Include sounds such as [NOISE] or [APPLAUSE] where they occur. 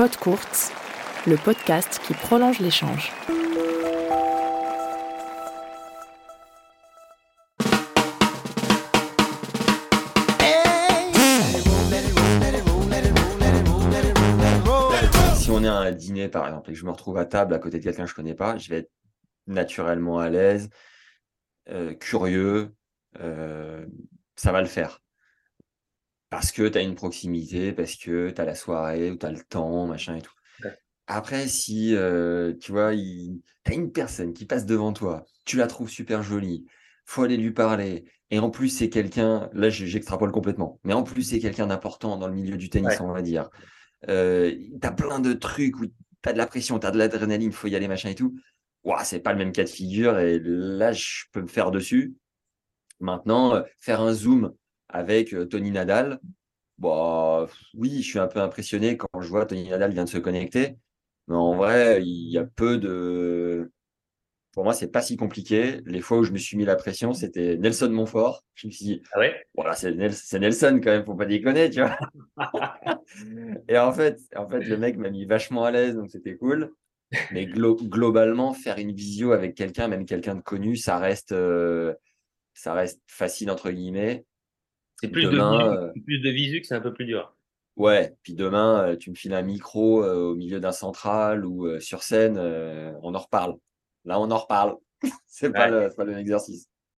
Pod Courts, le podcast qui prolonge l'échange. Si on est à un dîner, par exemple, et que je me retrouve à table à côté de quelqu'un que je connais pas, je vais être naturellement à l'aise, euh, curieux, euh, ça va le faire. Parce que tu as une proximité, parce que tu as la soirée, ou tu as le temps, machin et tout. Ouais. Après, si euh, tu vois, tu as une personne qui passe devant toi, tu la trouves super jolie, faut aller lui parler. Et en plus, c'est quelqu'un, là j'extrapole complètement, mais en plus, c'est quelqu'un d'important dans le milieu du tennis, Ouais. on va dire. Euh, tu as plein de trucs où tu as de la pression, tu as de l'adrénaline, faut y aller, machin et tout. Ouah, c'est pas le même cas de figure, et là, je peux me faire dessus. Maintenant, euh, faire un zoom avec euh, Tony Nadal, bah, oui, je suis un peu impressionné quand je vois Tony Nadal vient de se connecter. Mais en vrai, il y a peu de. Pour moi, c'est pas si compliqué. Les fois où je me suis mis la pression, c'était Nelson Montfort. Je me suis dit, Ah ouais? voilà, c'est Nel- c'est Nelson quand même, faut pas déconner, tu vois. [LAUGHS] Et en fait, en fait, le mec m'a mis vachement à l'aise, donc c'était cool. Mais glo- globalement, faire une visio avec quelqu'un, même quelqu'un de connu, ça reste, euh, ça reste facile entre guillemets. C'est plus, Demain, de euh, visu, c'est plus de visu que c'est un peu plus dur. Ouais, puis demain, euh, tu me files un micro euh, au milieu d'un central ou sur scène, on en reparle. Là, on en reparle. [LAUGHS] C'est pas le, c'est pas le même exercice.